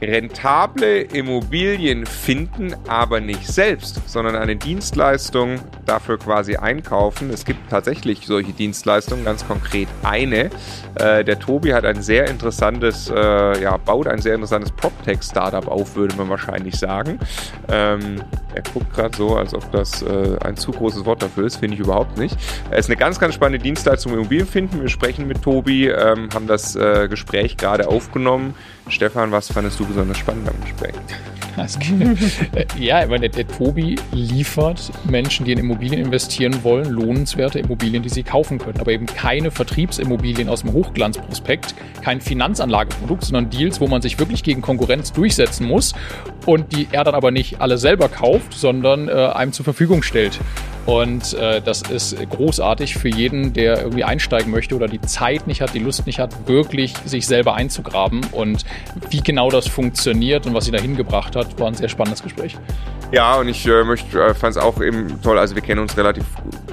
rentable Immobilien finden, aber nicht selbst, sondern eine Dienstleistung dafür quasi einkaufen. Es gibt tatsächlich solche Dienstleistungen, ganz konkret eine. Äh, der Tobi hat ein sehr interessantes, äh, ja, baut ein sehr interessantes PropTech-Startup auf, würde man wahrscheinlich sagen. Ähm, er guckt gerade so, als ob das äh, ein zu großes Wort dafür ist, finde ich überhaupt nicht. Es ist eine ganz, ganz spannende Dienstleistung Immobilien finden. Wir sprechen mit Tobi, ähm, haben das äh, Gespräch gerade aufgenommen. Stefan, was fandest du besonders spannend am Gespräch? ja, ich meine, der, der, Tobi liefert Menschen, die in Immobilien investieren wollen, lohnenswerte Immobilien, die sie kaufen können. Aber eben keine Vertriebsimmobilien aus dem Hochglanzprospekt, kein Finanzanlageprodukt, sondern Deals, wo man sich wirklich gegen Konkurrenz durchsetzen muss und die er dann aber nicht alle selber kauft, sondern äh, einem zur Verfügung stellt. Und äh, das ist großartig für jeden, der irgendwie einsteigen möchte oder die Zeit nicht hat, die Lust nicht hat, wirklich sich selber einzugraben. Und wie genau das funktioniert und was sie dahin gebracht hat, war ein sehr spannendes Gespräch. Ja, und ich äh, äh, fand es auch eben toll. Also wir kennen uns relativ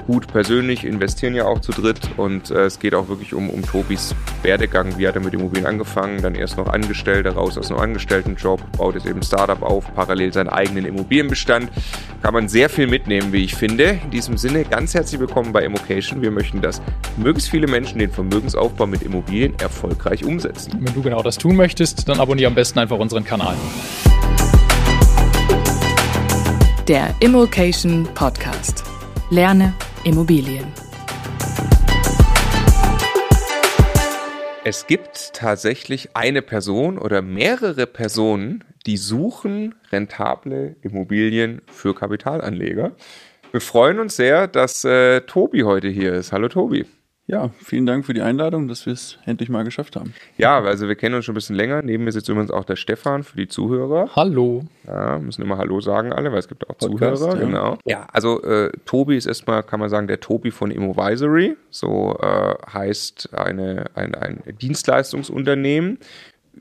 gut persönlich, investieren ja auch zu dritt und äh, es geht auch wirklich um, um Tobis Werdegang. Wie hat er mit Immobilien angefangen, dann erst noch Angestellter, raus aus einem Angestelltenjob, baut jetzt eben Startup auf, parallel seinen eigenen Immobilienbestand. Kann man sehr viel mitnehmen, wie ich finde. In diesem Sinne ganz herzlich willkommen bei Immocation. Wir möchten, dass möglichst viele Menschen den Vermögensaufbau mit Immobilien erfolgreich umsetzen. Wenn du genau das tun möchtest, dann abonniere am besten einfach unseren Kanal. Der Immocation Podcast. Lerne Immobilien. Es gibt tatsächlich eine Person oder mehrere Personen, die suchen rentable Immobilien für Kapitalanleger. Wir freuen uns sehr, dass äh, Tobi heute hier ist. Hallo Tobi. Ja, vielen Dank für die Einladung, dass wir es endlich mal geschafft haben. Ja, also wir kennen uns schon ein bisschen länger. Neben mir sitzt übrigens auch der Stefan für die Zuhörer. Hallo. Ja, müssen immer Hallo sagen alle, weil es gibt auch Podcast, Zuhörer. Ja. Genau. Ja, also äh, Tobi ist erstmal, kann man sagen, der Tobi von Immovisory. So äh, heißt eine, ein, ein Dienstleistungsunternehmen,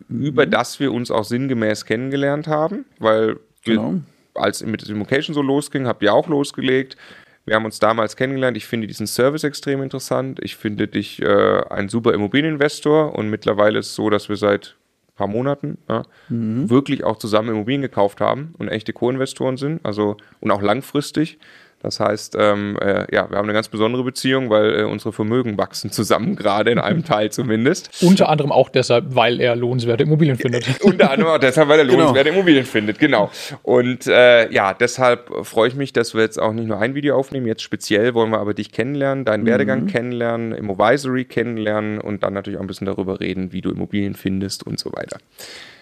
mhm. über das wir uns auch sinngemäß kennengelernt haben, weil genau. Als mit Immocation so losging, habt ihr auch losgelegt. Wir haben uns damals kennengelernt. Ich finde diesen Service extrem interessant. Ich finde dich äh, ein super Immobilieninvestor und mittlerweile ist es so, dass wir seit ein paar Monaten ja, mhm. wirklich auch zusammen Immobilien gekauft haben und echte Co-Investoren sind, also und auch langfristig. Das heißt, ähm, äh, ja, wir haben eine ganz besondere Beziehung, weil äh, unsere Vermögen wachsen zusammen, gerade in einem Teil zumindest. Unter anderem auch deshalb, weil er lohnenswerte Immobilien findet. Unter anderem auch deshalb, weil er genau. lohnenswerte genau. Immobilien findet, genau. Und äh, ja, deshalb freue ich mich, dass wir jetzt auch nicht nur ein Video aufnehmen. Jetzt speziell wollen wir aber dich kennenlernen, deinen mhm. Werdegang kennenlernen, Immovisory kennenlernen und dann natürlich auch ein bisschen darüber reden, wie du Immobilien findest und so weiter.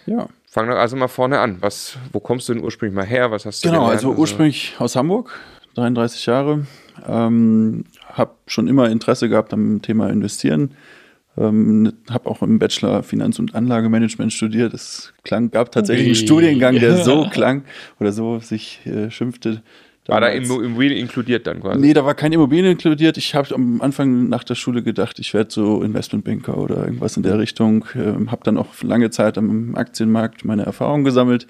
Ja. Fangen wir also mal vorne an. Was, wo kommst du denn ursprünglich mal her? Was hast du Genau, also ursprünglich aus Hamburg, 33 Jahre. Ähm, habe schon immer Interesse gehabt am Thema Investieren. Ähm, habe auch im Bachelor Finanz- und Anlagemanagement studiert. Es klang, gab tatsächlich einen Studiengang, der so klang oder so sich äh, schimpfte. War da Immobilien inkludiert dann quasi? Nee, da war kein Immobilien inkludiert. Ich habe am Anfang nach der Schule gedacht, ich werde so Investmentbanker oder irgendwas in der Richtung. Ähm, habe dann auch lange Zeit am Aktienmarkt meine Erfahrungen gesammelt.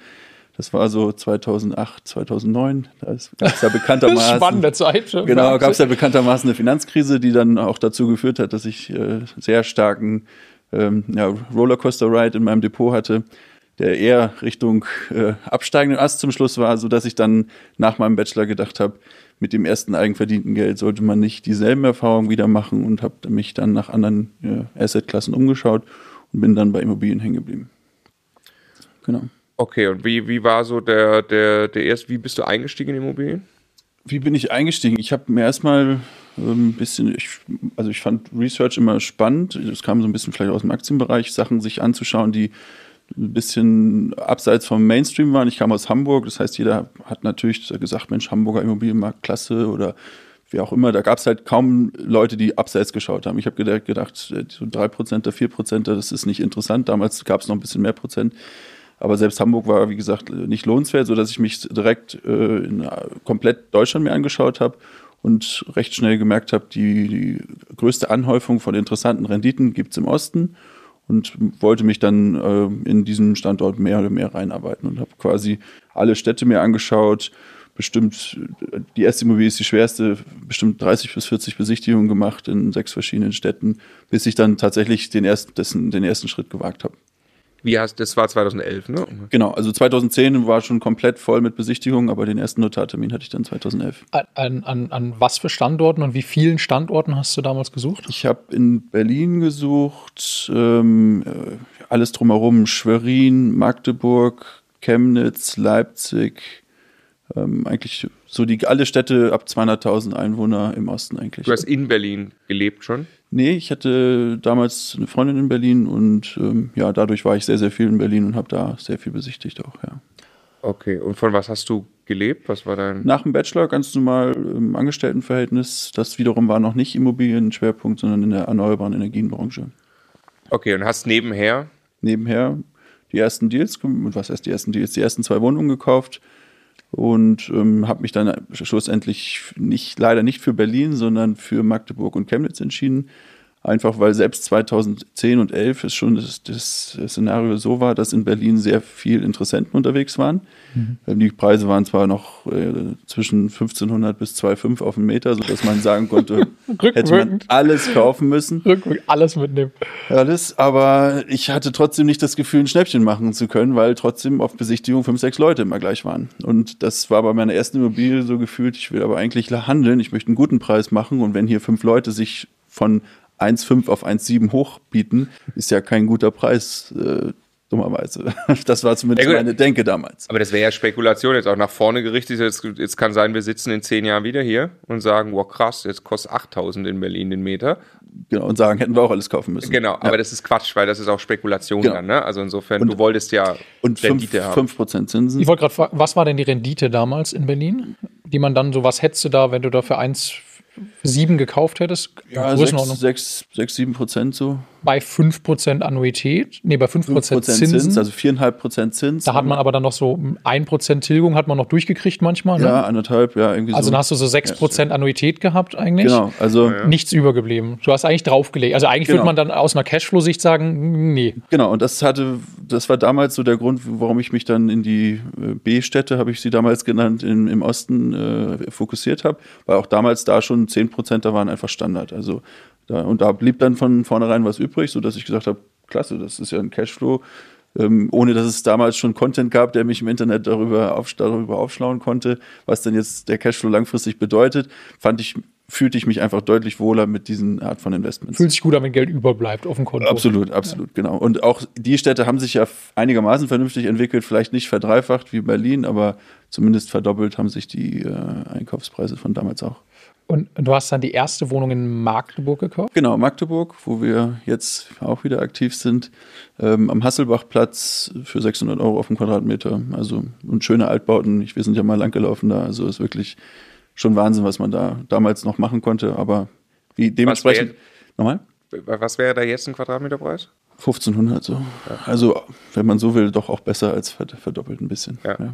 Das war so 2008, 2009. Da gab es ja bekanntermaßen. Spannende Zeit schon. Genau, gab es ja bekanntermaßen eine Finanzkrise, die dann auch dazu geführt hat, dass ich äh, sehr starken ähm, ja, Rollercoaster-Ride in meinem Depot hatte, der eher Richtung äh, absteigenden Ast zum Schluss war, so dass ich dann nach meinem Bachelor gedacht habe, mit dem ersten eigenverdienten Geld sollte man nicht dieselben Erfahrungen wieder machen und habe mich dann nach anderen äh, Assetklassen umgeschaut und bin dann bei Immobilien hängen geblieben. Genau. Okay, und wie, wie war so der, der, der erste, wie bist du eingestiegen in Immobilien? Wie bin ich eingestiegen? Ich habe mir erstmal ähm, ein bisschen, ich, also ich fand Research immer spannend. Es kam so ein bisschen vielleicht aus dem Aktienbereich, Sachen sich anzuschauen, die ein bisschen abseits vom Mainstream waren. Ich kam aus Hamburg, das heißt, jeder hat natürlich gesagt, Mensch, Hamburger Immobilienmarkt, klasse oder wie auch immer. Da gab es halt kaum Leute, die abseits geschaut haben. Ich habe gedacht, so 3%, 4%, das ist nicht interessant. Damals gab es noch ein bisschen mehr Prozent. Aber selbst Hamburg war, wie gesagt, nicht lohnenswert, sodass ich mich direkt äh, in komplett Deutschland mir angeschaut habe und recht schnell gemerkt habe, die, die größte Anhäufung von interessanten Renditen gibt es im Osten und wollte mich dann äh, in diesem Standort mehr oder mehr reinarbeiten und habe quasi alle Städte mir angeschaut. Bestimmt, die erste Immobilie ist die schwerste, bestimmt 30 bis 40 Besichtigungen gemacht in sechs verschiedenen Städten, bis ich dann tatsächlich den ersten, dessen, den ersten Schritt gewagt habe. Wie hast das war 2011, ne? Genau, also 2010 war schon komplett voll mit Besichtigungen, aber den ersten Notartermin hatte ich dann 2011. An, an, an was für Standorten und wie vielen Standorten hast du damals gesucht? Ich habe in Berlin gesucht, ähm, äh, alles drumherum, Schwerin, Magdeburg, Chemnitz, Leipzig, ähm, eigentlich so die alle Städte ab 200.000 Einwohner im Osten eigentlich. Du hast in Berlin gelebt schon? Nee, ich hatte damals eine Freundin in Berlin und ähm, ja, dadurch war ich sehr, sehr viel in Berlin und habe da sehr viel besichtigt auch, ja. Okay, und von was hast du gelebt? Was war dein. Nach dem Bachelor ganz normal im Angestelltenverhältnis. Das wiederum war noch nicht Immobilienschwerpunkt, sondern in der erneuerbaren Energienbranche. Okay, und hast nebenher? Nebenher die ersten Deals, was heißt die ersten Deals? Die ersten zwei Wohnungen gekauft und ähm, habe mich dann schlussendlich nicht leider nicht für Berlin, sondern für Magdeburg und Chemnitz entschieden. Einfach weil selbst 2010 und 11 es schon das, das, Szenario so war, dass in Berlin sehr viel Interessenten unterwegs waren. Mhm. Ähm, die Preise waren zwar noch äh, zwischen 1500 bis 2,5 auf den Meter, sodass man sagen konnte, hätte man alles kaufen müssen. Rückwirkend alles mitnehmen. Alles, aber ich hatte trotzdem nicht das Gefühl, ein Schnäppchen machen zu können, weil trotzdem auf Besichtigung fünf, sechs Leute immer gleich waren. Und das war bei meiner ersten Immobilie so gefühlt, ich will aber eigentlich handeln, ich möchte einen guten Preis machen und wenn hier fünf Leute sich von 1,5 auf 1,7 hochbieten, ist ja kein guter Preis. Äh, dummerweise. Das war zumindest ja, meine Denke damals. Aber das wäre ja Spekulation, jetzt auch nach vorne gerichtet. Jetzt, jetzt, kann sein, wir sitzen in zehn Jahren wieder hier und sagen, wow krass, jetzt kostet 8000 in Berlin den Meter. Genau, und sagen, hätten wir auch alles kaufen müssen. Genau, aber das ist Quatsch, weil das ist auch Spekulation genau. dann. Ne? Also insofern, und, du wolltest ja und Rendite 5, haben. 5% Zinsen. Ich wollte gerade fragen, was war denn die Rendite damals in Berlin? Die man dann so, was hättest du da, wenn du da für 1 sieben gekauft hättest? Ja, sechs, sechs, sechs, sieben Prozent so. Bei 5% Annuität, nee, bei 5%, 5 Zinsen. Zins, also 4,5% Zins. Da hat man aber dann noch so 1% Tilgung, hat man noch durchgekriegt manchmal. Ne? Ja, anderthalb, ja, irgendwie Also so. dann hast du so 6% ja, Annuität gehabt eigentlich. Genau, also. Nichts übergeblieben. Du hast eigentlich draufgelegt. Also eigentlich genau. würde man dann aus einer Cashflow-Sicht sagen, nee. Genau, und das hatte, das war damals so der Grund, warum ich mich dann in die äh, B-Städte, habe ich sie damals genannt, in, im Osten äh, fokussiert habe, weil auch damals da schon 10% da waren einfach Standard. Also da, und da blieb dann von vornherein was übrig, sodass ich gesagt habe, klasse, das ist ja ein Cashflow. Ähm, ohne dass es damals schon Content gab, der mich im Internet darüber, auf, darüber aufschlauen konnte, was denn jetzt der Cashflow langfristig bedeutet, fand ich, fühlte ich mich einfach deutlich wohler mit diesen Art von Investments. Fühlt sich gut an, wenn Geld überbleibt auf dem Konto. Absolut, absolut, ja. genau. Und auch die Städte haben sich ja einigermaßen vernünftig entwickelt, vielleicht nicht verdreifacht wie Berlin, aber zumindest verdoppelt haben sich die äh, Einkaufspreise von damals auch. Und du hast dann die erste Wohnung in Magdeburg gekauft? Genau, Magdeburg, wo wir jetzt auch wieder aktiv sind. Ähm, am Hasselbachplatz für 600 Euro auf dem Quadratmeter. Also und schöne Altbauten. Ich, wir sind ja mal langgelaufen da. Also ist wirklich schon Wahnsinn, was man da damals noch machen konnte. Aber wie dementsprechend. Was nochmal? Was wäre da jetzt ein Quadratmeterpreis? 1500 so. Ja. Also, wenn man so will, doch auch besser als verdoppelt ein bisschen. Ja, ja.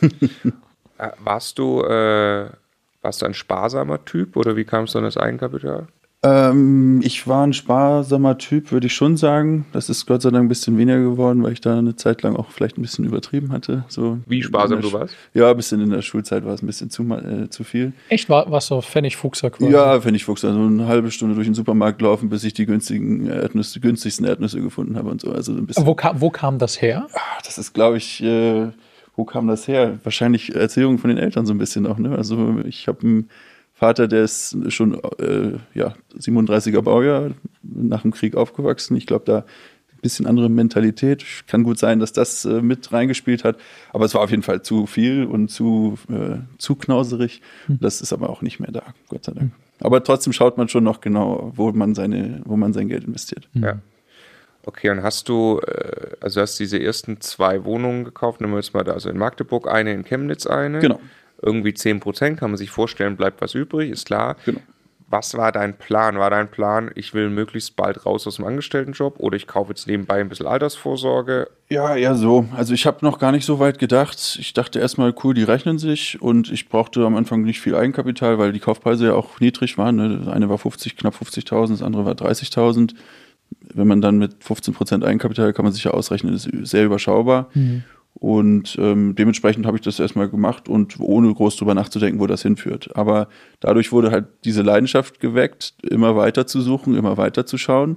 Äh, warst du. Äh warst du ein sparsamer Typ oder wie kamst du an das Eigenkapital? Ähm, ich war ein sparsamer Typ, würde ich schon sagen. Das ist Gott sei Dank ein bisschen weniger geworden, weil ich da eine Zeit lang auch vielleicht ein bisschen übertrieben hatte. So wie sparsam du warst? Ja, ein bisschen in der Schulzeit war es ein bisschen zu, äh, zu viel. Echt? War, warst du Pfennigfuchser quasi? Ja, Pfennigfuchser. Also eine halbe Stunde durch den Supermarkt laufen, bis ich die günstigen Erdnüsse, günstigsten Erdnüsse gefunden habe und so. Also ein bisschen. Wo, kam, wo kam das her? Ach, das ist, glaube ich. Äh, wo kam das her? Wahrscheinlich Erzählungen von den Eltern so ein bisschen auch. Ne? Also ich habe einen Vater, der ist schon äh, ja, 37er Baujahr, nach dem Krieg aufgewachsen. Ich glaube, da ein bisschen andere Mentalität. Kann gut sein, dass das äh, mit reingespielt hat. Aber es war auf jeden Fall zu viel und zu, äh, zu knauserig. Hm. Das ist aber auch nicht mehr da, Gott sei Dank. Aber trotzdem schaut man schon noch genau, wo man, seine, wo man sein Geld investiert. Ja. Okay, und hast du, äh, also hast diese ersten zwei Wohnungen gekauft, nehmen wir jetzt mal da, also in Magdeburg eine, in Chemnitz eine. Genau. Irgendwie 10 Prozent, kann man sich vorstellen, bleibt was übrig, ist klar. Genau. Was war dein Plan? War dein Plan, ich will möglichst bald raus aus dem Angestelltenjob oder ich kaufe jetzt nebenbei ein bisschen Altersvorsorge? Ja, eher so. Also ich habe noch gar nicht so weit gedacht. Ich dachte erstmal, cool, die rechnen sich und ich brauchte am Anfang nicht viel Eigenkapital, weil die Kaufpreise ja auch niedrig waren. Ne? Das eine war 50, knapp 50.000, das andere war 30.000 wenn man dann mit 15% Eigenkapital kann man sich ja ausrechnen, ist sehr überschaubar. Mhm. Und ähm, dementsprechend habe ich das erstmal gemacht und ohne groß drüber nachzudenken, wo das hinführt. Aber dadurch wurde halt diese Leidenschaft geweckt, immer weiter zu suchen, immer weiter zu schauen.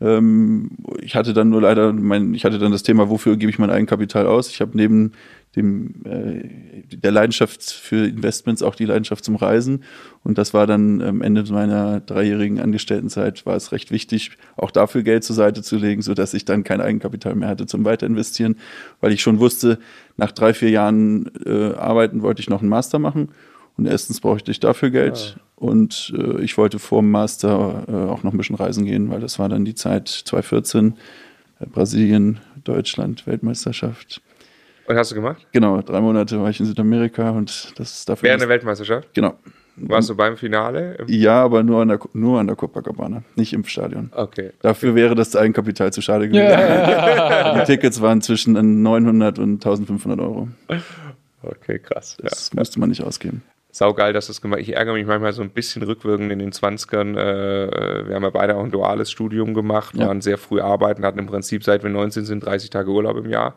Ähm, ich hatte dann nur leider, mein, ich hatte dann das Thema, wofür gebe ich mein Eigenkapital aus? Ich habe neben dem, äh, der Leidenschaft für Investments auch die Leidenschaft zum Reisen. Und das war dann am Ende meiner dreijährigen Angestelltenzeit, war es recht wichtig, auch dafür Geld zur Seite zu legen, sodass ich dann kein Eigenkapital mehr hatte zum Weiterinvestieren, weil ich schon wusste, nach drei, vier Jahren äh, Arbeiten wollte ich noch einen Master machen. Und erstens brauchte ich dafür Geld ja. und äh, ich wollte vor dem Master äh, auch noch ein bisschen reisen gehen, weil das war dann die Zeit 2014, äh, Brasilien, Deutschland, Weltmeisterschaft. Und hast du gemacht? Genau, drei Monate war ich in Südamerika und das ist dafür. Während der Weltmeisterschaft? Genau. Warst du beim Finale? Ja, aber nur an, der, nur an der Copacabana, nicht im Stadion. Okay. Dafür okay. wäre das Eigenkapital zu schade gewesen. Yeah. Die Tickets waren zwischen 900 und 1500 Euro. Okay, krass. Das ja. müsste man nicht ausgeben. Saugeil, dass das gemacht Ich ärgere mich manchmal so ein bisschen rückwirkend in den 20ern. Äh, wir haben ja beide auch ein duales Studium gemacht, waren sehr früh arbeiten, hatten im Prinzip seit wir 19 sind 30 Tage Urlaub im Jahr.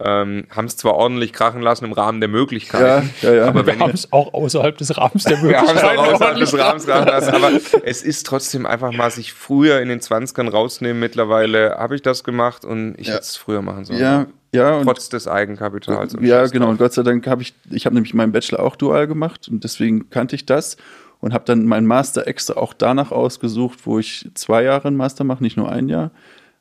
Ähm, haben es zwar ordentlich krachen lassen im Rahmen der Möglichkeiten, ja, ja, ja. aber wir haben es auch außerhalb des Rahmens der Möglichkeiten. wir haben es auch außerhalb des Rahmens krachen lassen, aber es ist trotzdem einfach mal sich früher in den 20ern rausnehmen. Mittlerweile habe ich das gemacht und ich hätte es früher machen sollen. Ja, ja. Und Trotz des Eigenkapitals. ja, genau. Und Gott sei Dank habe ich, ich habe nämlich meinen Bachelor auch dual gemacht und deswegen kannte ich das und habe dann meinen Master extra auch danach ausgesucht, wo ich zwei Jahre einen Master mache, nicht nur ein Jahr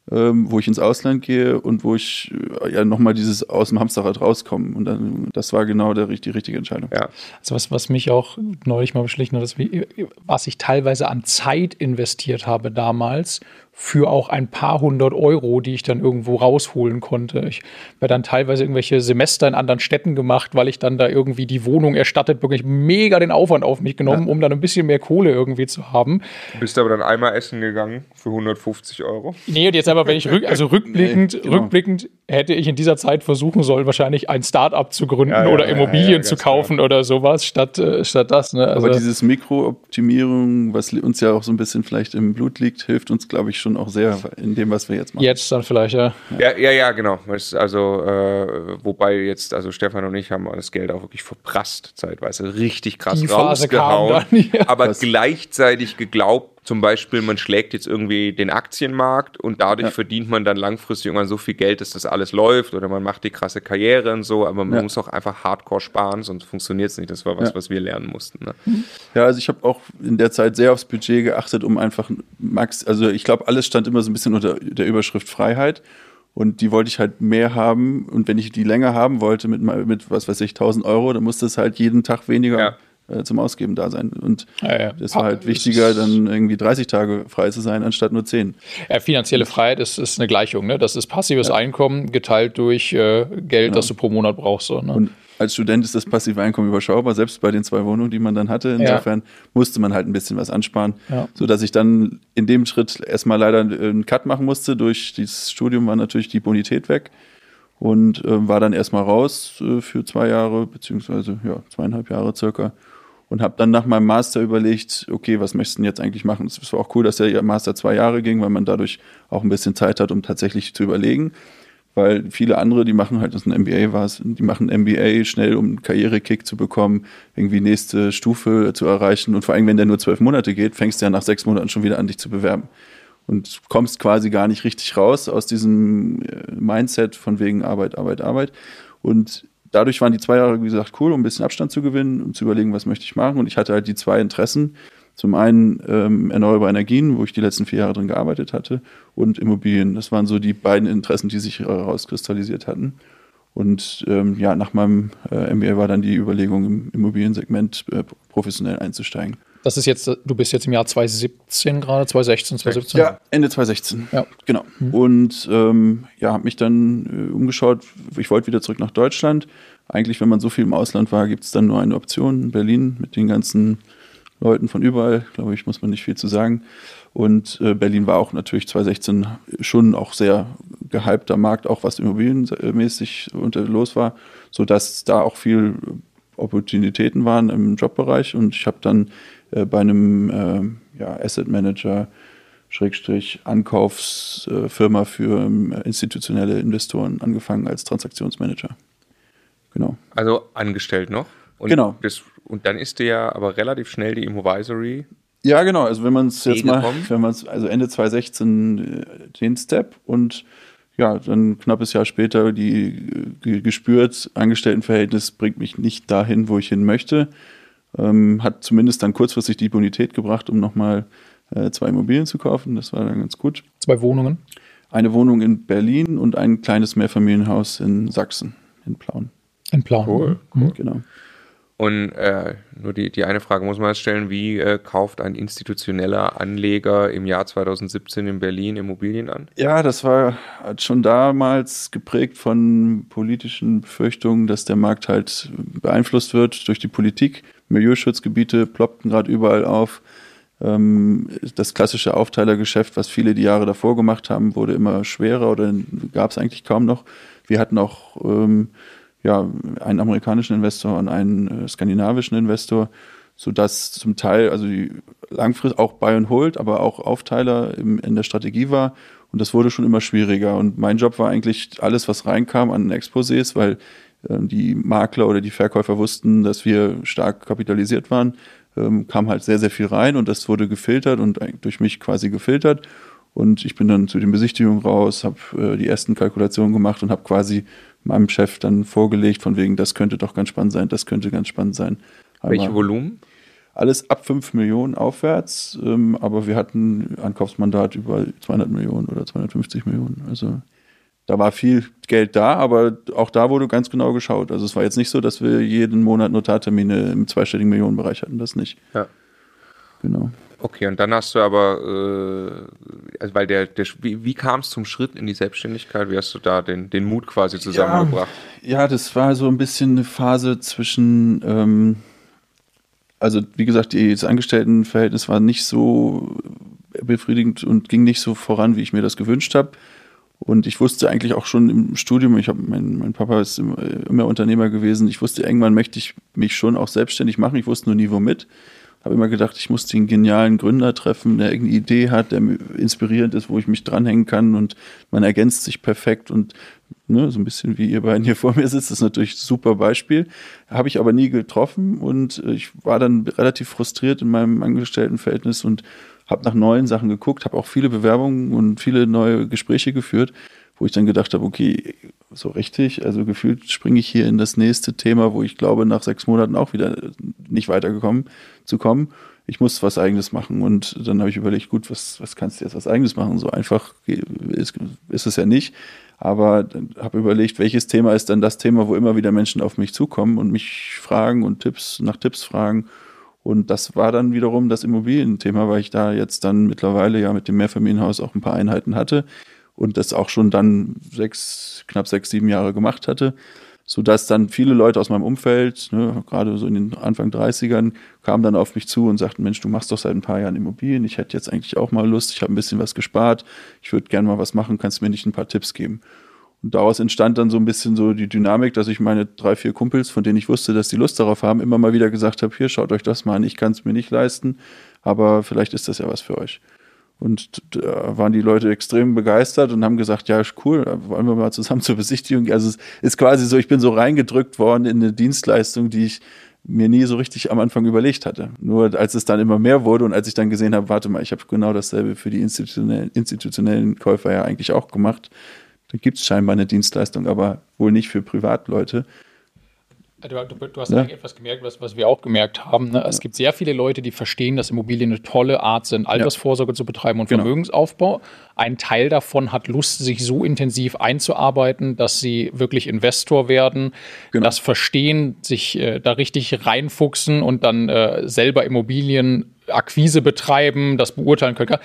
ähm, wo ich ins Ausland gehe und wo ich äh, ja nochmal dieses aus dem Hamsterrad rauskomme. Und dann, das war genau der, die richtige Entscheidung. Ja. Also was, was mich auch neulich mal beschlichen hat, ist, wie, was ich teilweise an Zeit investiert habe damals für auch ein paar hundert Euro, die ich dann irgendwo rausholen konnte. Ich habe dann teilweise irgendwelche Semester in anderen Städten gemacht, weil ich dann da irgendwie die Wohnung erstattet, wirklich mega den Aufwand auf mich genommen, ja. um dann ein bisschen mehr Kohle irgendwie zu haben. Du bist aber dann einmal essen gegangen für 150 Euro? Nee, und jetzt aber, wenn ich rück, also rückblickend, nee, genau. rückblickend hätte ich in dieser Zeit versuchen sollen, wahrscheinlich ein Start-up zu gründen ja, ja, oder Immobilien zu kaufen klar. oder sowas, statt, äh, statt das. Ne? Also aber dieses Mikrooptimierung, was uns ja auch so ein bisschen vielleicht im Blut liegt, hilft uns, glaube ich, schon auch sehr in dem, was wir jetzt machen. Jetzt dann vielleicht, ja. Ja, ja, ja genau. Also, äh, wobei jetzt, also Stefan und ich haben das Geld auch wirklich verprasst, zeitweise richtig krass Die rausgehauen. Dann, ja. Aber was? gleichzeitig geglaubt, zum Beispiel, man schlägt jetzt irgendwie den Aktienmarkt und dadurch ja. verdient man dann langfristig irgendwann so viel Geld, dass das alles läuft oder man macht die krasse Karriere und so, aber man ja. muss auch einfach hardcore sparen, sonst funktioniert es nicht. Das war was, ja. was wir lernen mussten. Ne? Mhm. Ja, also ich habe auch in der Zeit sehr aufs Budget geachtet, um einfach Max, also ich glaube, alles stand immer so ein bisschen unter der Überschrift Freiheit. Und die wollte ich halt mehr haben. Und wenn ich die länger haben wollte mit, mit was weiß ich, 1000 Euro, dann musste es halt jeden Tag weniger ja äh, zum Ausgeben da sein. Und ja, ja. das war halt wichtiger, dann irgendwie 30 Tage frei zu sein, anstatt nur 10. Ja, finanzielle Freiheit ist, ist eine Gleichung. Ne? Das ist passives ja. Einkommen geteilt durch äh, Geld, genau. das du pro Monat brauchst. So, ne? Und als Student ist das passive Einkommen überschaubar, selbst bei den zwei Wohnungen, die man dann hatte. Insofern musste man halt ein bisschen was ansparen, ja. sodass ich dann in dem Schritt erstmal leider einen Cut machen musste. Durch dieses Studium war natürlich die Bonität weg und äh, war dann erstmal raus äh, für zwei Jahre, beziehungsweise ja, zweieinhalb Jahre circa und habe dann nach meinem Master überlegt, okay, was möchtest du denn jetzt eigentlich machen? Es war auch cool, dass der Master zwei Jahre ging, weil man dadurch auch ein bisschen Zeit hat, um tatsächlich zu überlegen. Weil viele andere, die machen halt, das ein MBA war es, die machen MBA schnell, um einen Karrierekick zu bekommen, irgendwie nächste Stufe zu erreichen. Und vor allem, wenn der nur zwölf Monate geht, fängst du ja nach sechs Monaten schon wieder an, dich zu bewerben. Und kommst quasi gar nicht richtig raus aus diesem äh, Mindset von wegen Arbeit, Arbeit, Arbeit. Und dadurch waren die zwei Jahre, wie gesagt, cool, um ein bisschen Abstand zu gewinnen und zu überlegen, was möchte ich machen. Und ich hatte halt die zwei Interessen. Zum einen ähm, erneuerbare Energien, wo ich die letzten vier Jahre drin gearbeitet hatte, und Immobilien. Das waren so die beiden Interessen, die sich herauskristallisiert hatten. Und ähm, ja, nach meinem äh, MBA war dann die Überlegung, im Immobiliensegment äh, professionell einzusteigen. Das ist jetzt, du bist jetzt im Jahr 2017 gerade, 2016, 2017? Ja, Ende 2016. Ja. Genau. Mhm. Und ähm, ja, habe mich dann äh, umgeschaut. Ich wollte wieder zurück nach Deutschland. Eigentlich, wenn man so viel im Ausland war, gibt es dann nur eine Option in Berlin mit den ganzen Leuten von überall. Glaube ich, muss man nicht viel zu sagen. Und äh, Berlin war auch natürlich 2016 schon auch sehr gehypter Markt, auch was immobilienmäßig unter los war, sodass da auch viel Opportunitäten waren im Jobbereich. Und ich habe dann äh, bei einem äh, ja, Asset Manager, Schrägstrich Ankaufsfirma für ähm, institutionelle Investoren angefangen als Transaktionsmanager. Genau. Also angestellt noch? Und genau. Das, und dann ist dir ja aber relativ schnell die Immovisory Ja, genau. Also wenn man es jetzt mal, wenn man es, also Ende 2016 äh, den Step und ja, dann knappes Jahr später die gespürt, Angestelltenverhältnis bringt mich nicht dahin, wo ich hin möchte. Ähm, hat zumindest dann kurzfristig die Bonität gebracht, um nochmal äh, zwei Immobilien zu kaufen. Das war dann ganz gut. Zwei Wohnungen? Eine Wohnung in Berlin und ein kleines Mehrfamilienhaus in Sachsen, in Plauen. In Plauen. Cool, cool. Genau. Und äh, nur die, die eine Frage muss man jetzt stellen, wie äh, kauft ein institutioneller Anleger im Jahr 2017 in Berlin Immobilien an? Ja, das war schon damals geprägt von politischen Befürchtungen, dass der Markt halt beeinflusst wird durch die Politik. Milieuschutzgebiete ploppten gerade überall auf. Ähm, das klassische Aufteilergeschäft, was viele die Jahre davor gemacht haben, wurde immer schwerer oder gab es eigentlich kaum noch. Wir hatten auch ähm, ja, einen amerikanischen Investor und einen äh, skandinavischen Investor, sodass zum Teil, also die langfristig auch Buy and Hold, aber auch Aufteiler im, in der Strategie war. Und das wurde schon immer schwieriger. Und mein Job war eigentlich alles, was reinkam an Exposés, weil die Makler oder die Verkäufer wussten, dass wir stark kapitalisiert waren, ähm, kam halt sehr, sehr viel rein und das wurde gefiltert und durch mich quasi gefiltert. Und ich bin dann zu den Besichtigungen raus, habe äh, die ersten Kalkulationen gemacht und habe quasi meinem Chef dann vorgelegt, von wegen, das könnte doch ganz spannend sein, das könnte ganz spannend sein. Einmal Welche Volumen? Alles ab 5 Millionen aufwärts, ähm, aber wir hatten Ankaufsmandat über 200 Millionen oder 250 Millionen. Also da war viel Geld da, aber auch da wurde ganz genau geschaut. Also es war jetzt nicht so, dass wir jeden Monat Notartermine im zweistelligen Millionenbereich hatten, das nicht. Ja. Genau. Okay, und dann hast du aber, äh, also weil der, der wie, wie kam es zum Schritt in die Selbstständigkeit? Wie hast du da den, den Mut quasi zusammengebracht? Ja, ja das war so ein bisschen eine Phase zwischen, ähm, also wie gesagt, das Angestelltenverhältnis war nicht so befriedigend und ging nicht so voran, wie ich mir das gewünscht habe. Und ich wusste eigentlich auch schon im Studium, ich habe mein, mein Papa ist immer, Unternehmer gewesen. Ich wusste irgendwann möchte ich mich schon auch selbstständig machen. Ich wusste nur nie womit habe immer gedacht, ich muss den genialen Gründer treffen, der irgendeine Idee hat, der inspirierend ist, wo ich mich dranhängen kann und man ergänzt sich perfekt und ne, so ein bisschen wie ihr beiden hier vor mir sitzt, ist natürlich ein super Beispiel. Habe ich aber nie getroffen und ich war dann relativ frustriert in meinem Angestelltenverhältnis und habe nach neuen Sachen geguckt, habe auch viele Bewerbungen und viele neue Gespräche geführt, wo ich dann gedacht habe, okay, so richtig, also gefühlt springe ich hier in das nächste Thema, wo ich glaube, nach sechs Monaten auch wieder nicht weitergekommen zu kommen. Ich muss was Eigenes machen. Und dann habe ich überlegt, gut, was, was kannst du jetzt was Eigenes machen? So einfach ist, ist es ja nicht. Aber habe überlegt, welches Thema ist dann das Thema, wo immer wieder Menschen auf mich zukommen und mich fragen und Tipps nach Tipps fragen. Und das war dann wiederum das Immobilienthema, weil ich da jetzt dann mittlerweile ja mit dem Mehrfamilienhaus auch ein paar Einheiten hatte und das auch schon dann sechs, knapp sechs, sieben Jahre gemacht hatte sodass dann viele Leute aus meinem Umfeld, ne, gerade so in den Anfang 30ern, kamen dann auf mich zu und sagten, Mensch, du machst doch seit ein paar Jahren Immobilien, ich hätte jetzt eigentlich auch mal Lust, ich habe ein bisschen was gespart, ich würde gerne mal was machen, kannst du mir nicht ein paar Tipps geben? Und daraus entstand dann so ein bisschen so die Dynamik, dass ich meine drei, vier Kumpels, von denen ich wusste, dass die Lust darauf haben, immer mal wieder gesagt habe, hier, schaut euch das mal an, ich kann es mir nicht leisten, aber vielleicht ist das ja was für euch. Und da waren die Leute extrem begeistert und haben gesagt, ja, cool, wollen wir mal zusammen zur Besichtigung. Also es ist quasi so, ich bin so reingedrückt worden in eine Dienstleistung, die ich mir nie so richtig am Anfang überlegt hatte. Nur als es dann immer mehr wurde und als ich dann gesehen habe, warte mal, ich habe genau dasselbe für die institutionellen, institutionellen Käufer ja eigentlich auch gemacht, dann gibt es scheinbar eine Dienstleistung, aber wohl nicht für Privatleute. Du, du, du, hast ja. etwas gemerkt, was, was wir auch gemerkt haben. Ne? Es gibt sehr viele Leute, die verstehen, dass Immobilien eine tolle Art sind, Altersvorsorge ja. zu betreiben und genau. Vermögensaufbau. Ein Teil davon hat Lust, sich so intensiv einzuarbeiten, dass sie wirklich Investor werden, genau. das verstehen, sich äh, da richtig reinfuchsen und dann äh, selber Immobilienakquise betreiben, das beurteilen können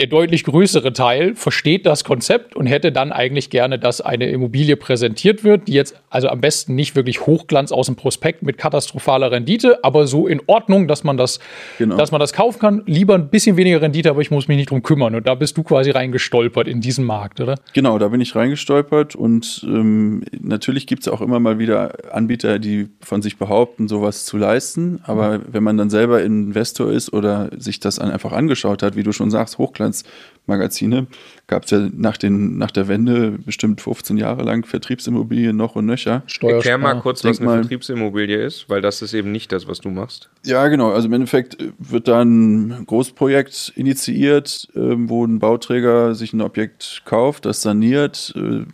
der deutlich größere Teil versteht das Konzept und hätte dann eigentlich gerne, dass eine Immobilie präsentiert wird, die jetzt also am besten nicht wirklich Hochglanz aus dem Prospekt mit katastrophaler Rendite, aber so in Ordnung, dass man das, genau. dass man das kaufen kann. Lieber ein bisschen weniger Rendite, aber ich muss mich nicht drum kümmern. Und da bist du quasi reingestolpert in diesen Markt, oder? Genau, da bin ich reingestolpert und ähm, natürlich gibt es auch immer mal wieder Anbieter, die von sich behaupten, sowas zu leisten. Aber mhm. wenn man dann selber Investor ist oder sich das einfach angeschaut hat, wie du schon sagst, Hochglanz Finanzmagazine, gab es ja nach, den, nach der Wende bestimmt 15 Jahre lang Vertriebsimmobilien noch und nöcher. Erklär mal kurz, was eine Vertriebsimmobilie ist, weil das ist eben nicht das, was du machst. Ja, genau. Also im Endeffekt wird da ein Großprojekt initiiert, wo ein Bauträger sich ein Objekt kauft, das saniert. Äh,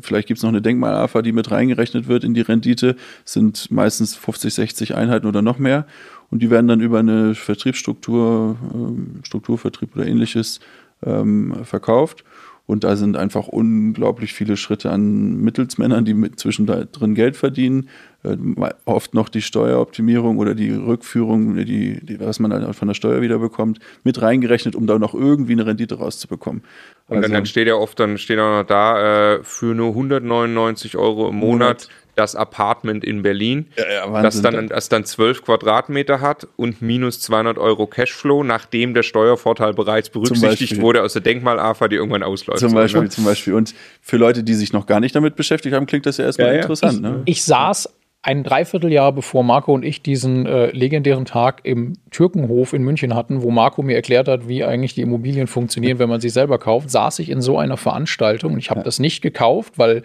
vielleicht gibt es noch eine Denkmal-AFA, die mit reingerechnet wird in die Rendite. Das sind meistens 50, 60 Einheiten oder noch mehr. Und die werden dann über eine Vertriebsstruktur, ähm, Strukturvertrieb oder ähnliches ähm, verkauft. Und da sind einfach unglaublich viele Schritte an Mittelsmännern, die mit zwischendrin Geld verdienen. Äh, oft noch die Steueroptimierung oder die Rückführung, die, die, was man dann von der Steuer wieder bekommt, mit reingerechnet, um da noch irgendwie eine Rendite rauszubekommen. Und also, dann steht ja oft, dann steht auch noch da, äh, für nur 199 Euro im Monat, Monat das Apartment in Berlin, ja, ja, das, dann, das dann 12 Quadratmeter hat und minus 200 Euro Cashflow, nachdem der Steuervorteil bereits berücksichtigt wurde aus der Denkmal-AFA, die irgendwann ausläuft. Zum Beispiel, so, zum Beispiel. Und für Leute, die sich noch gar nicht damit beschäftigt haben, klingt das ja erstmal ja, interessant. Ich, ne? ich saß ein Dreivierteljahr bevor Marco und ich diesen äh, legendären Tag im Türkenhof in München hatten, wo Marco mir erklärt hat, wie eigentlich die Immobilien funktionieren, wenn man sie selber kauft, saß ich in so einer Veranstaltung. Ich habe ja. das nicht gekauft, weil,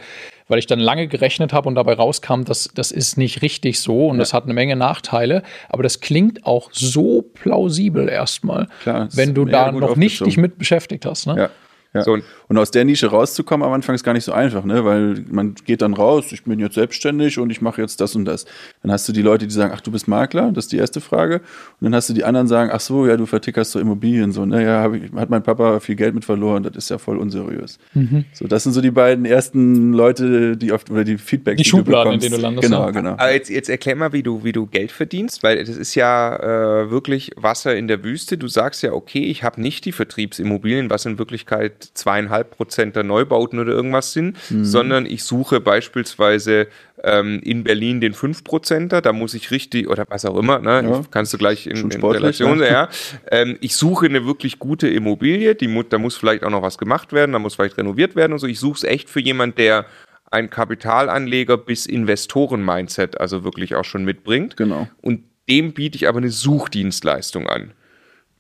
weil ich dann lange gerechnet habe und dabei rauskam, dass das ist nicht richtig so und ja. das hat eine Menge Nachteile. Aber das klingt auch so plausibel erstmal, Klar, wenn du da noch nicht dich mit beschäftigt hast. Ne? Ja. Ja. So, und aus der Nische rauszukommen am Anfang ist gar nicht so einfach, ne? weil man geht dann raus, ich bin jetzt selbstständig und ich mache jetzt das und das. Dann hast du die Leute, die sagen, ach, du bist Makler, das ist die erste Frage. Und dann hast du die anderen, die sagen, ach so, ja, du vertickerst so Immobilien, so, naja, ne? hat mein Papa viel Geld mit verloren, das ist ja voll unseriös. Mhm. So, das sind so die beiden ersten Leute, die oft, oder die Feedback, die, die Schubladen, in denen du landest. Genau, genau. Aber jetzt, jetzt erklär mal, wie du, wie du Geld verdienst, weil das ist ja äh, wirklich Wasser in der Wüste. Du sagst ja, okay, ich habe nicht die Vertriebsimmobilien, was in Wirklichkeit zweieinhalb Prozent der Neubauten oder irgendwas sind, mhm. sondern ich suche beispielsweise ähm, in Berlin den 5%er, da muss ich richtig, oder was auch immer, ne? Ja. kannst du gleich in, in Relation, ja. ja. Ähm, ich suche eine wirklich gute Immobilie, die, da muss vielleicht auch noch was gemacht werden, da muss vielleicht renoviert werden und so. Ich suche es echt für jemanden, der ein Kapitalanleger bis Investoren-Mindset also wirklich auch schon mitbringt. Genau. Und dem biete ich aber eine Suchdienstleistung an.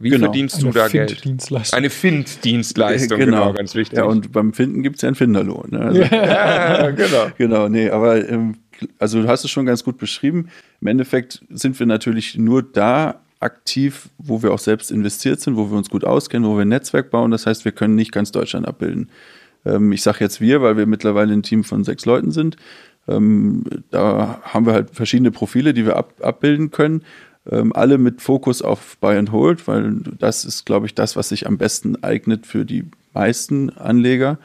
Wie genau. verdienst du Eine da Geld? Eine Find-Dienstleistung, genau. genau. ganz wichtig. Ja, und beim Finden gibt es ja einen Finderlohn. Ne? Also, ja, genau. Genau, nee, aber ähm, also du hast es schon ganz gut beschrieben. Im Endeffekt sind wir natürlich nur da aktiv, wo wir auch selbst investiert sind, wo wir uns gut auskennen, wo wir ein Netzwerk bauen. Das heißt, wir können nicht ganz Deutschland abbilden. Ähm, ich sage jetzt wir, weil wir mittlerweile ein Team von sechs Leuten sind. Ähm, da haben wir halt verschiedene Profile, die wir ab, abbilden können ähm, alle mit Fokus auf Buy and Hold, weil das ist, glaube ich, das, was sich am besten eignet für die meisten Anleger,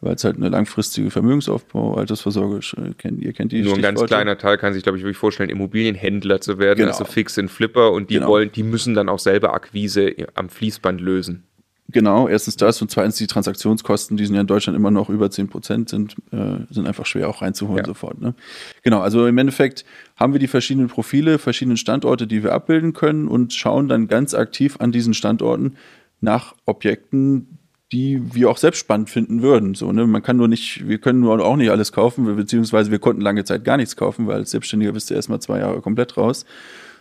weil es halt eine langfristige Vermögensaufbau, Altersvorsorge, kennt, ihr kennt die Nur ein ganz kleiner Teil kann sich, glaube ich, wirklich vorstellen, Immobilienhändler zu werden, genau. also fix in Flipper und die genau. wollen, die müssen dann auch selber Akquise am Fließband lösen. Genau, erstens das und zweitens die Transaktionskosten, die sind ja in Deutschland immer noch über 10 Prozent, sind, äh, sind einfach schwer auch reinzuholen ja. sofort. Ne? Genau, also im Endeffekt haben wir die verschiedenen Profile, verschiedene Standorte, die wir abbilden können und schauen dann ganz aktiv an diesen Standorten nach Objekten, die wir auch selbst spannend finden würden. So, ne? Man kann nur nicht, wir können nur auch nicht alles kaufen, beziehungsweise wir konnten lange Zeit gar nichts kaufen, weil als Selbstständiger bist du erstmal zwei Jahre komplett raus,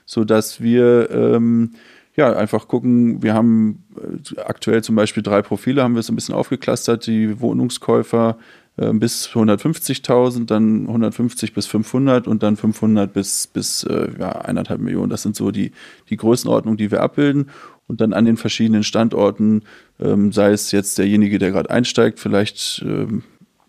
sodass wir ähm, ja, einfach gucken, wir haben äh, aktuell zum Beispiel drei Profile, haben wir so ein bisschen aufgeklustert, die Wohnungskäufer äh, bis 150.000, dann 150 bis 500 und dann 500 bis, bis äh, ja, eineinhalb Millionen. Das sind so die, die Größenordnungen, die wir abbilden. Und dann an den verschiedenen Standorten, ähm, sei es jetzt derjenige, der gerade einsteigt, vielleicht ähm,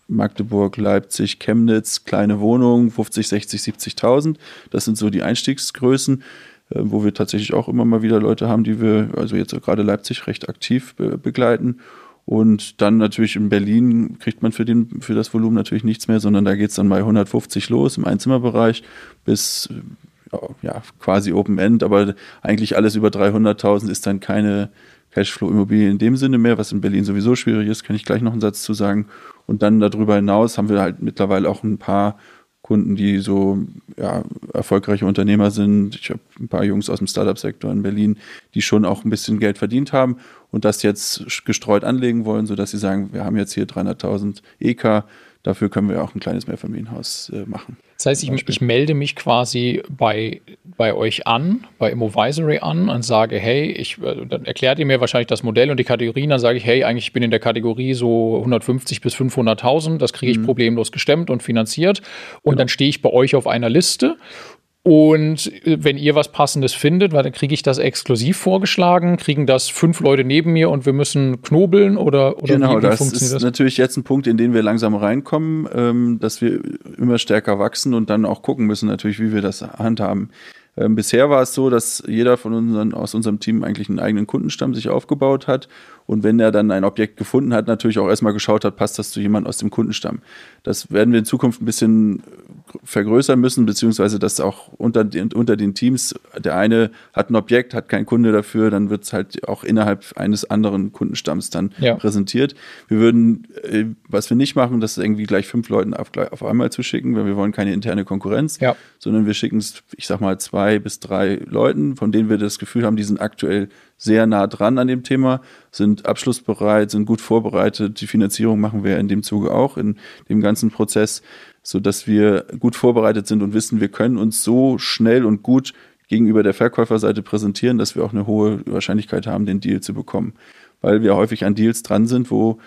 Magdeburg, Leipzig, Chemnitz, kleine Wohnungen, 50, 60, 70.000. Das sind so die Einstiegsgrößen. Äh, wo wir tatsächlich auch immer mal wieder Leute haben, die wir, also jetzt gerade Leipzig, recht aktiv be begleiten. Und dann natürlich in Berlin kriegt man für, den, für das Volumen natürlich nichts mehr, sondern da geht es dann bei 150 los im Einzimmerbereich bis ja, quasi Open End, aber eigentlich alles über 300.000 ist dann keine Cashflow-Immobilie in dem Sinne mehr, was in Berlin sowieso schwierig ist, kann ich gleich noch einen Satz zu sagen. Und dann darüber hinaus haben wir halt mittlerweile auch ein paar Kunden, die so ja, erfolgreiche Unternehmer sind. Ich habe ein paar Jungs aus dem Startup-Sektor in Berlin, die schon auch ein bisschen Geld verdient haben und das jetzt gestreut anlegen wollen, sodass sie sagen, wir haben jetzt hier 300.000 EK, dafür können wir auch ein kleines Mehrfamilienhaus äh, machen. Das heißt, ich, ich, melde mich quasi bei, bei euch an, bei Immovisory an und sage, hey, ich, äh, dann erklärt ihr mir wahrscheinlich das Modell und die Kategorien, dann sage ich, hey, eigentlich bin ich in der Kategorie so 150 bis 500.000, das kriege ich mhm. problemlos gestemmt und finanziert und genau. dann stehe ich bei euch auf einer Liste und äh, wenn ihr was Passendes findet, weil dann kriege ich das exklusiv vorgeschlagen, kriegen das fünf Leute neben mir und wir müssen knobeln oder, oder genau, wie, wie das funktioniert ist das? natürlich jetzt ein Punkt, in den wir langsam reinkommen, ähm, dass wir immer stärker wachsen und dann auch gucken müssen natürlich, wie wir das handhaben. Ähm, bisher war es so, dass jeder von unseren aus unserem Team eigentlich einen eigenen Kundenstamm sich aufgebaut hat und wenn er dann ein Objekt gefunden hat, natürlich auch erstmal geschaut hat, passt das zu jemand aus dem Kundenstamm. Das werden wir in Zukunft ein bisschen vergrößern müssen, beziehungsweise das auch unter den, unter den Teams, der eine hat ein Objekt, hat keinen Kunde dafür, dann wird es halt auch innerhalb eines anderen Kundenstamms dann ja. präsentiert. Wir würden, äh, was wir nicht machen, das ist irgendwie gleich fünf Leuten auf, auf einmal zu schicken, weil wir wollen keine interne Konkurrenz, ja. sondern wir schicken es, ich sag mal, zwei bis drei Leuten, von denen wir das Gefühl haben, die sind aktuell sehr nah dran an dem Thema, sind abschlussbereit, sind gut vorbereitet. Die Finanzierung machen wir in dem Zuge auch in dem ganzen Prozess, so dass wir gut vorbereitet sind und wissen, wir können uns so schnell und gut gegenüber der Verkäuferseite präsentieren, dass wir auch eine hohe Wahrscheinlichkeit haben, den Deal zu bekommen. Weil wir häufig an Deals dran sind, wo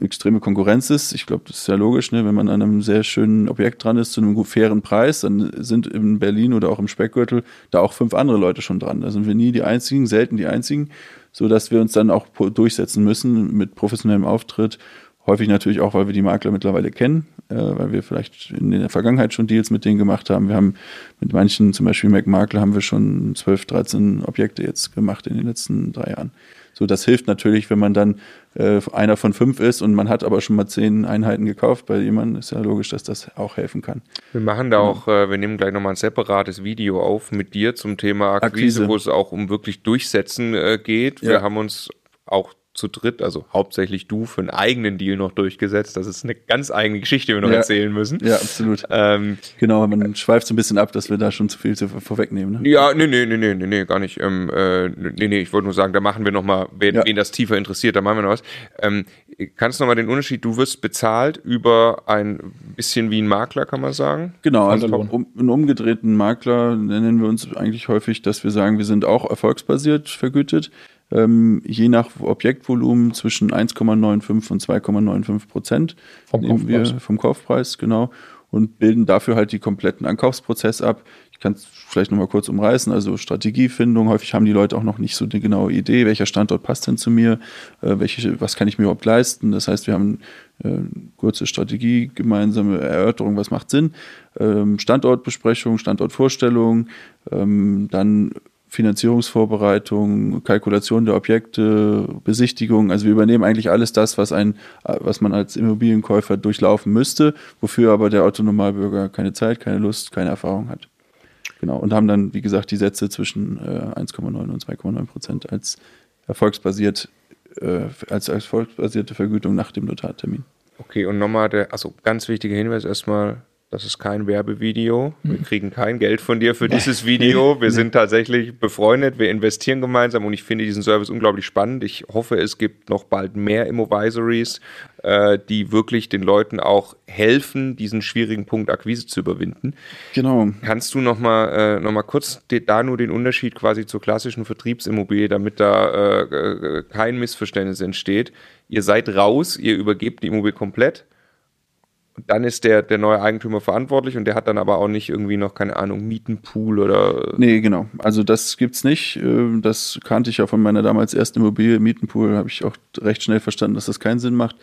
extreme Konkurrenz ist. Ich glaube, das ist ja logisch, ne? wenn man an einem sehr schönen Objekt dran ist, zu einem fairen Preis, dann sind in Berlin oder auch im Speckgürtel da auch fünf andere Leute schon dran. Da sind wir nie die Einzigen, selten die Einzigen, sodass wir uns dann auch durchsetzen müssen mit professionellem Auftritt. Häufig natürlich auch, weil wir die Makler mittlerweile kennen, äh, weil wir vielleicht in der Vergangenheit schon Deals mit denen gemacht haben. Wir haben mit manchen, zum Beispiel Mac Makler, haben wir schon 12, 13 Objekte jetzt gemacht in den letzten drei Jahren. So, das hilft natürlich, wenn man dann äh, einer von fünf ist und man hat aber schon mal zehn Einheiten gekauft bei jemandem, ist ja logisch, dass das auch helfen kann. Wir machen da auch, äh, wir nehmen gleich nochmal ein separates Video auf mit dir zum Thema Akquise, Akquise. wo es auch um wirklich Durchsetzen äh, geht. Ja. Wir haben uns auch zu dritt, also hauptsächlich du, für einen eigenen Deal noch durchgesetzt. Das ist eine ganz eigene Geschichte, die wir noch ja. erzählen müssen. Ja, absolut. Ähm, genau, man schweift so ein bisschen ab, dass wir da schon zu viel zu, vorwegnehmen. Ne? Ja, nee, nee, nee, nee, nee, gar nicht. Ähm, äh, nee, nee, ich wollte nur sagen, da machen wir nochmal, wen, ja. wen das tiefer interessiert, da machen wir noch was. Ähm, kannst du nochmal den Unterschied, du wirst bezahlt über ein bisschen wie ein Makler, kann man sagen? Genau, also um, einen umgedrehten Makler nennen wir uns eigentlich häufig, dass wir sagen, wir sind auch erfolgsbasiert vergütet ähm, je nach Objektvolumen zwischen 1,95 und 2,95 Prozent vom Kaufpreis. Wir, vom Kaufpreis, genau. Und bilden dafür halt die kompletten Ankaufsprozess ab. Ich kann es vielleicht nochmal kurz umreißen. Also Strategiefindung. Häufig haben die Leute auch noch nicht so eine genaue Idee, welcher Standort passt denn zu mir, äh, welche, was kann ich mir überhaupt leisten. Das heißt, wir haben äh, kurze Strategie, gemeinsame Erörterung, was macht Sinn, ähm, Standortbesprechung, Standortvorstellung, ähm, dann Finanzierungsvorbereitung, Kalkulation der Objekte, Besichtigung. Also wir übernehmen eigentlich alles das, was ein, was man als Immobilienkäufer durchlaufen müsste, wofür aber der Autonomalbürger keine Zeit, keine Lust, keine Erfahrung hat. Genau. Und haben dann, wie gesagt, die Sätze zwischen äh, 1,9 und 2,9 Prozent als erfolgsbasiert, äh, als erfolgsbasierte Vergütung nach dem Notartermin. Okay, und nochmal der, also ganz wichtiger Hinweis erstmal, das ist kein Werbevideo. Wir hm. kriegen kein Geld von dir für dieses Video. Wir sind tatsächlich befreundet. Wir investieren gemeinsam und ich finde diesen Service unglaublich spannend. Ich hoffe, es gibt noch bald mehr Immovisories, äh, die wirklich den Leuten auch helfen, diesen schwierigen Punkt Akquise zu überwinden. Genau. Kannst du noch mal, äh, noch mal kurz da nur den Unterschied quasi zur klassischen Vertriebsimmobilie, damit da äh, äh, kein Missverständnis entsteht. Ihr seid raus, ihr übergebt die Immobilie komplett und dann ist der, der neue Eigentümer verantwortlich und der hat dann aber auch nicht irgendwie noch, keine Ahnung, Mietenpool oder. Nee, genau. Also das gibt's nicht. Äh, das kannte ich ja von meiner damals ersten Immobilie. Mietenpool habe ich auch recht schnell verstanden, dass das keinen Sinn macht.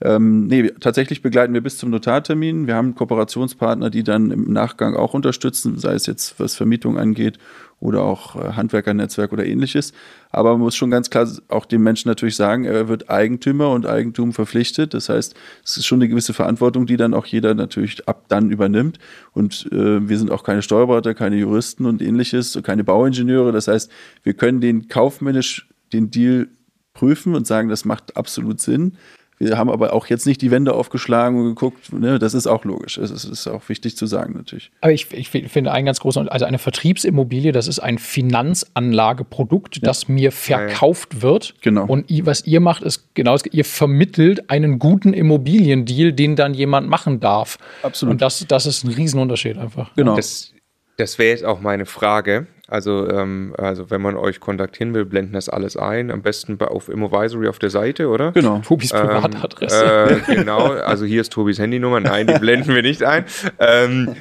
Ähm, nee, tatsächlich begleiten wir bis zum Notartermin. Wir haben Kooperationspartner, die dann im Nachgang auch unterstützen, sei es jetzt was Vermietung angeht oder auch äh, Handwerkernetzwerk oder ähnliches. Aber man muss schon ganz klar auch dem Menschen natürlich sagen, er wird Eigentümer und Eigentum verpflichtet. Das heißt, es ist schon eine gewisse Verantwortung, die dann auch jeder natürlich ab dann übernimmt. Und äh, wir sind auch keine Steuerberater, keine Juristen und ähnliches, keine Bauingenieure. Das heißt, wir können den kaufmännisch den Deal prüfen und sagen, das macht absolut Sinn. Wir haben aber auch jetzt nicht die Wände aufgeschlagen und geguckt, ne, das ist auch logisch. Das ist, ist auch wichtig zu sagen natürlich. Aber ich, ich finde einen ganz großen, also eine Vertriebsimmobilie, das ist ein Finanzanlageprodukt, ja. das mir verkauft wird. Genau. Und was ihr macht, ist genau, ihr vermittelt einen guten Immobiliendeal, den dann jemand machen darf. Absolut. Und das, das ist ein Riesenunterschied einfach. Genau. Das, das wäre jetzt auch meine Frage. Also, ähm, also wenn man euch kontaktieren will, blenden das alles ein. Am besten bei, auf Immovisory auf der Seite, oder? Genau. Tobis ähm, Privatadresse. Äh, genau. Also hier ist Tobis Handynummer. Nein, die blenden wir nicht ein. Ähm,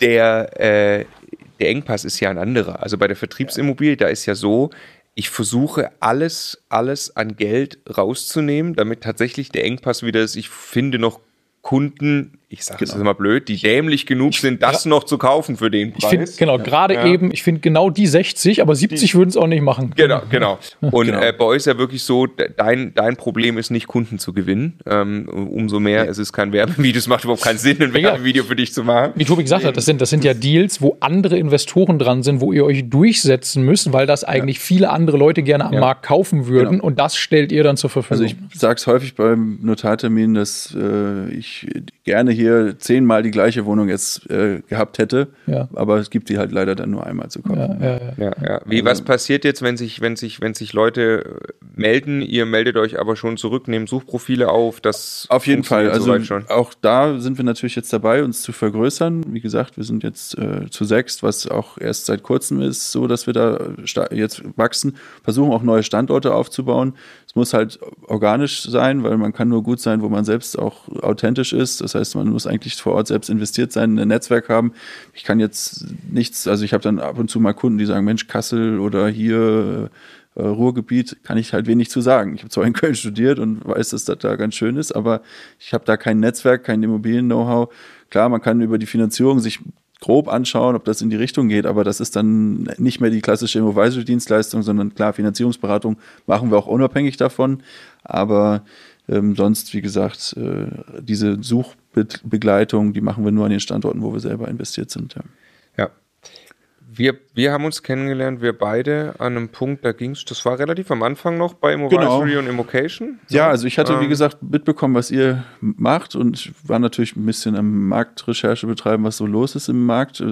der, äh, der Engpass ist ja ein anderer. Also bei der Vertriebsimmobilie, da ist ja so, ich versuche alles, alles an Geld rauszunehmen, damit tatsächlich der Engpass wieder ist. Ich finde noch Kunden, ich sage es genau. immer blöd, die dämlich genug sind, das noch zu kaufen für den Preis. Find, genau, gerade ja. eben, ich finde genau die 60, aber 70 würden es auch nicht machen. Genau, genau. Und genau. Äh, bei euch ist ja wirklich so, dein, dein Problem ist nicht Kunden zu gewinnen. Ähm, umso mehr, nee. es ist kein Werbevideo, es macht überhaupt keinen Sinn, ein Werbevideo für dich zu machen. Wie Tobi gesagt hat, das sind, das sind ja Deals, wo andere Investoren dran sind, wo ihr euch durchsetzen müsst, weil das eigentlich ja. viele andere Leute gerne am ja. Markt kaufen würden genau. und das stellt ihr dann zur Verfügung. Also ich sage es häufig beim Notartermin, dass äh, ich gerne hier zehnmal die gleiche Wohnung jetzt äh, gehabt hätte. Ja. Aber es gibt die halt leider dann nur einmal zu kaufen. Ja, ja, ja. ja Wie, also, was passiert jetzt, wenn sich, wenn sich, wenn sich Leute melden, ihr meldet euch aber schon zurück, nehmt Suchprofile auf, das Auf jeden Fall. Also auch da sind wir natürlich jetzt dabei, uns zu vergrößern. Wie gesagt, wir sind jetzt äh, zu sechs, was auch erst seit kurzem ist, so dass wir da jetzt wachsen, versuchen auch neue Standorte aufzubauen. Es muss halt organisch sein, weil man kann nur gut sein, wo man selbst auch authentisch ist. Das heißt, man muss eigentlich vor Ort selbst investiert sein, ein Netzwerk haben. Ich kann jetzt nichts, also ich habe dann ab und zu mal Kunden, die sagen, Mensch, Kassel oder hier äh, Ruhrgebiet, kann ich halt wenig zu sagen. Ich habe zwar in Köln studiert und weiß, dass das da ganz schön ist, aber ich habe da kein Netzwerk, kein Immobilien-Know-how. Klar, man kann über die Finanzierung sich grob anschauen, ob das in die Richtung geht, aber das ist dann nicht mehr die klassische Immobiliendienstleistung, sondern klar, Finanzierungsberatung machen wir auch unabhängig davon, aber ähm, sonst, wie gesagt, äh, diese Suchbegleitung, die machen wir nur an den Standorten, wo wir selber investiert sind. Ja wir, wir haben uns kennengelernt, wir beide an einem Punkt, da ging es, das war relativ am Anfang noch bei Immovisory genau. und Immocation. Ja, also ich hatte, ähm, wie gesagt, mitbekommen, was ihr macht und war natürlich ein bisschen am Marktrecherche betreiben, was so los ist im Markt äh,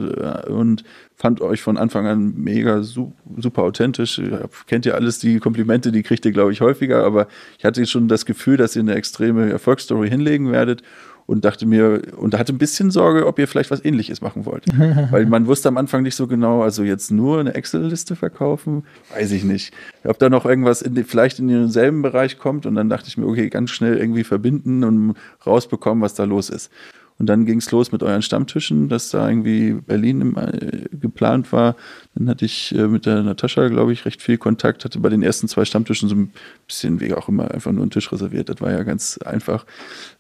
und fand euch von Anfang an mega super authentisch. Kennt ihr alles, die Komplimente, die kriegt ihr, glaube ich, häufiger, aber ich hatte schon das Gefühl, dass ihr eine extreme Erfolgsstory hinlegen werdet und dachte mir, und hatte ein bisschen Sorge, ob ihr vielleicht was ähnliches machen wollt. Weil man wusste am Anfang nicht so genau, also jetzt nur eine Excel-Liste verkaufen, weiß ich nicht. Ob da noch irgendwas in vielleicht in denselben Bereich kommt und dann dachte ich mir, okay, ganz schnell irgendwie verbinden und rausbekommen, was da los ist. Und dann ging es los mit euren Stammtischen, dass da irgendwie Berlin im, äh, geplant war. Dann hatte ich äh, mit der Natascha, glaube ich, recht viel Kontakt, hatte bei den ersten zwei Stammtischen so ein bisschen, wie auch immer, einfach nur einen Tisch reserviert. Das war ja ganz einfach.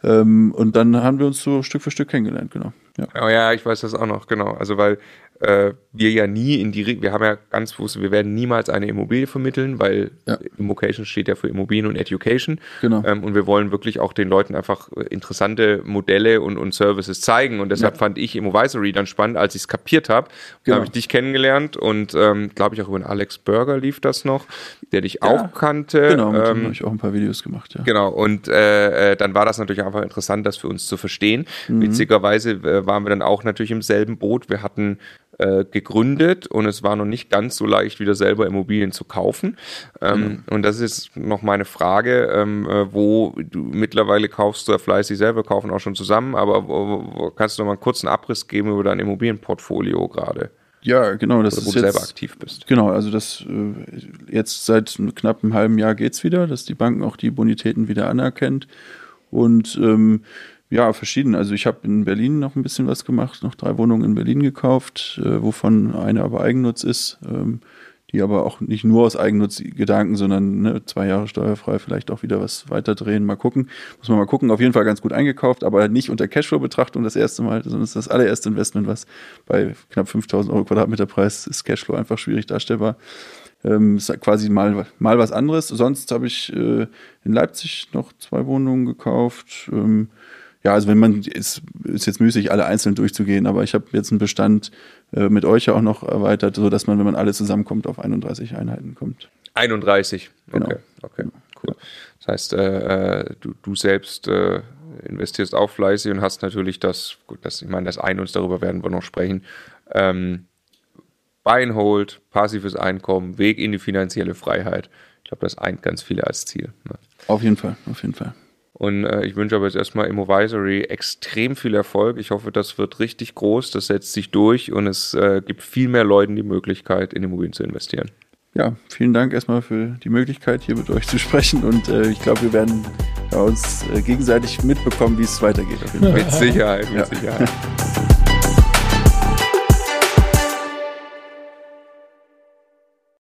Ähm, und dann haben wir uns so Stück für Stück kennengelernt, genau. Ja. Oh ja, ich weiß das auch noch, genau. Also weil äh, wir ja nie in die, wir haben ja ganz bewusst, wir werden niemals eine Immobilie vermitteln, weil ja. Immocation steht ja für Immobilien und Education. Genau. Ähm, und wir wollen wirklich auch den Leuten einfach äh, interessante Modelle und, und Services zeigen. Und deshalb ja. fand ich Immovisory dann spannend, als ich es kapiert habe. Genau. habe ich dich kennengelernt und ähm, glaube ich auch über den Alex Burger lief das noch, der dich ja. auch kannte. Genau, mit ähm, habe ich auch ein paar Videos gemacht, ja. Genau, und äh, äh, dann war das natürlich einfach interessant, das für uns zu verstehen. Mhm. Witzigerweise äh, waren wir dann auch natürlich im selben Boot. Wir hatten äh, gegründet und es war noch nicht ganz so leicht, wieder selber Immobilien zu kaufen. Ähm, mhm. Und das ist noch meine Frage, ähm, äh, wo du mittlerweile kaufst du ja fleißig selber, kaufen auch schon zusammen, aber wo, wo, kannst du noch mal einen kurzen Abriss geben über dein Immobilienportfolio gerade? Ja, genau, das Oder wo ist du jetzt, selber aktiv bist. Genau, also das äh, jetzt seit knapp einem halben Jahr geht es wieder, dass die Banken auch die Bonitäten wieder anerkennt. Und ähm, ja, verschieden. Also ich habe in Berlin noch ein bisschen was gemacht, noch drei Wohnungen in Berlin gekauft, äh, wovon eine aber Eigennutz ist, ähm, die aber auch nicht nur aus Eigennutzgedanken, sondern ne, zwei Jahre steuerfrei, vielleicht auch wieder was weiterdrehen, mal gucken. Muss man mal gucken, auf jeden Fall ganz gut eingekauft, aber nicht unter Cashflow-Betrachtung das erste Mal, sondern es ist das allererste Investment, was bei knapp 5000 Euro Quadratmeterpreis ist Cashflow einfach schwierig darstellbar. Ähm, ist quasi mal, mal was anderes. Sonst habe ich äh, in Leipzig noch zwei Wohnungen gekauft. Ähm, ja, also wenn man, ist, ist jetzt müßig, alle einzeln durchzugehen, aber ich habe jetzt einen Bestand äh, mit euch ja auch noch erweitert, sodass man, wenn man alle zusammenkommt, auf 31 Einheiten kommt. 31, genau. okay, cool. Das heißt, äh, äh, du, du selbst äh, investierst auch fleißig und hast natürlich das, gut, das, ich meine, das ein uns darüber werden wir noch sprechen. Ähm, Buy and Hold, passives Einkommen, Weg in die finanzielle Freiheit. Ich glaube, das eint ganz viele als Ziel. Ne? Auf jeden Fall, auf jeden Fall. Und äh, ich wünsche aber jetzt erstmal Immovisory extrem viel Erfolg. Ich hoffe, das wird richtig groß, das setzt sich durch und es äh, gibt viel mehr Leuten die Möglichkeit, in Immobilien zu investieren. Ja, vielen Dank erstmal für die Möglichkeit, hier mit euch zu sprechen. Und äh, ich glaube, wir werden uns äh, gegenseitig mitbekommen, wie es weitergeht. mit Sicherheit, mit ja. Sicherheit.